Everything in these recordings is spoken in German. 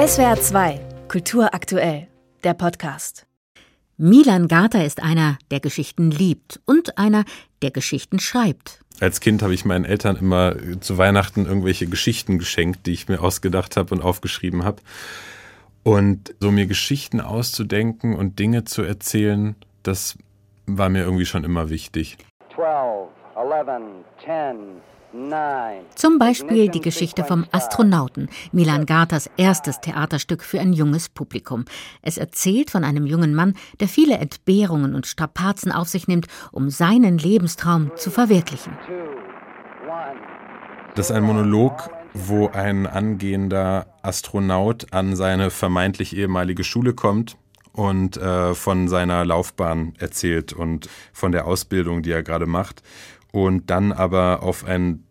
SWR 2, Kultur aktuell, der Podcast. Milan Gata ist einer, der Geschichten liebt und einer, der Geschichten schreibt. Als Kind habe ich meinen Eltern immer zu Weihnachten irgendwelche Geschichten geschenkt, die ich mir ausgedacht habe und aufgeschrieben habe. Und so mir Geschichten auszudenken und Dinge zu erzählen, das war mir irgendwie schon immer wichtig. 12, 11, 10, zum Beispiel die Geschichte vom Astronauten, Milan Gatas erstes Theaterstück für ein junges Publikum. Es erzählt von einem jungen Mann, der viele Entbehrungen und Strapazen auf sich nimmt, um seinen Lebenstraum zu verwirklichen. Das ist ein Monolog, wo ein angehender Astronaut an seine vermeintlich ehemalige Schule kommt und äh, von seiner Laufbahn erzählt und von der Ausbildung, die er gerade macht und dann aber auf ein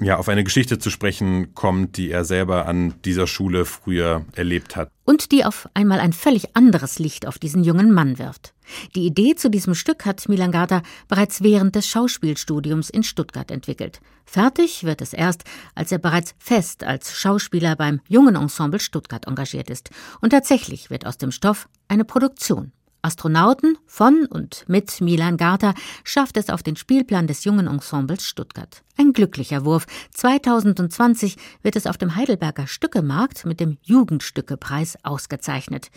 ja, auf eine Geschichte zu sprechen kommt, die er selber an dieser Schule früher erlebt hat. Und die auf einmal ein völlig anderes Licht auf diesen jungen Mann wirft. Die Idee zu diesem Stück hat Milan Gata bereits während des Schauspielstudiums in Stuttgart entwickelt. Fertig wird es erst, als er bereits fest als Schauspieler beim Jungen Ensemble Stuttgart engagiert ist. Und tatsächlich wird aus dem Stoff eine Produktion. Astronauten von und mit Milan Garter schafft es auf den Spielplan des jungen Ensembles Stuttgart. Ein glücklicher Wurf. 2020 wird es auf dem Heidelberger Stückemarkt mit dem Jugendstückepreis ausgezeichnet.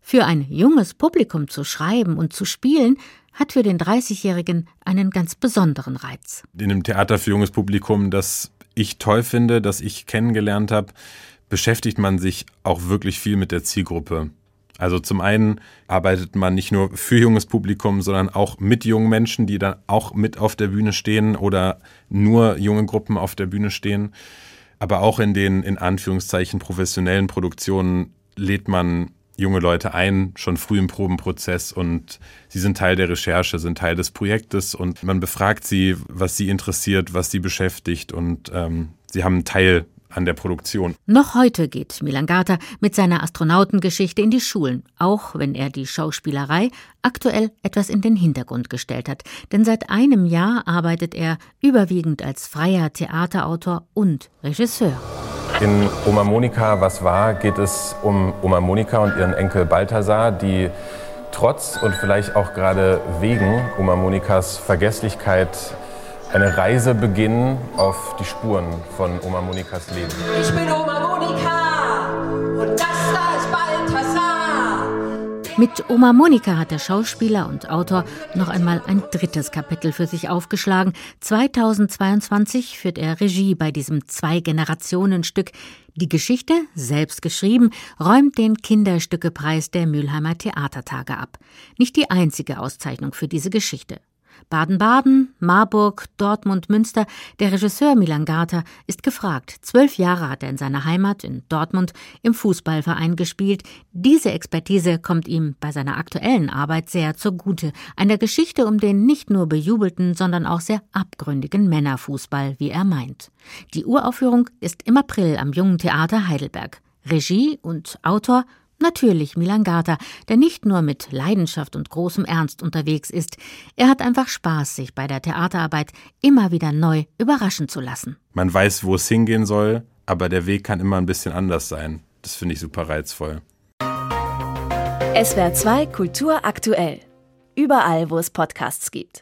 Für ein junges Publikum zu schreiben und zu spielen, hat für den 30-Jährigen einen ganz besonderen Reiz. In einem Theater für junges Publikum, das ich toll finde, das ich kennengelernt habe, beschäftigt man sich auch wirklich viel mit der Zielgruppe. Also zum einen arbeitet man nicht nur für junges Publikum, sondern auch mit jungen Menschen, die dann auch mit auf der Bühne stehen oder nur junge Gruppen auf der Bühne stehen. Aber auch in den in Anführungszeichen professionellen Produktionen lädt man junge Leute ein, schon früh im Probenprozess. Und sie sind Teil der Recherche, sind Teil des Projektes. Und man befragt sie, was sie interessiert, was sie beschäftigt. Und ähm, sie haben einen Teil an der Produktion. Noch heute geht Milan Gata mit seiner Astronautengeschichte in die Schulen, auch wenn er die Schauspielerei aktuell etwas in den Hintergrund gestellt hat. Denn seit einem Jahr arbeitet er überwiegend als freier Theaterautor und Regisseur. In Oma Monika, was war, geht es um Oma Monika und ihren Enkel Balthasar, die trotz und vielleicht auch gerade wegen Oma Monikas Vergesslichkeit eine Reise beginnen auf die Spuren von Oma Monikas Leben. Ich bin Oma Monika und das da ist Balthasar. Mit Oma Monika hat der Schauspieler und Autor noch einmal ein drittes Kapitel für sich aufgeschlagen. 2022 führt er Regie bei diesem Zwei-Generationen-Stück. Die Geschichte, selbst geschrieben, räumt den Kinderstückepreis der Mülheimer Theatertage ab. Nicht die einzige Auszeichnung für diese Geschichte. Baden-Baden, Marburg, Dortmund, Münster. Der Regisseur Milan Garter ist gefragt. Zwölf Jahre hat er in seiner Heimat in Dortmund im Fußballverein gespielt. Diese Expertise kommt ihm bei seiner aktuellen Arbeit sehr zugute. Einer Geschichte um den nicht nur bejubelten, sondern auch sehr abgründigen Männerfußball, wie er meint. Die Uraufführung ist im April am Jungen Theater Heidelberg. Regie und Autor Natürlich Milan Gata, der nicht nur mit Leidenschaft und großem Ernst unterwegs ist, er hat einfach Spaß, sich bei der Theaterarbeit immer wieder neu überraschen zu lassen. Man weiß, wo es hingehen soll, aber der Weg kann immer ein bisschen anders sein. Das finde ich super reizvoll. SWR 2 Kultur aktuell. Überall, wo es Podcasts gibt.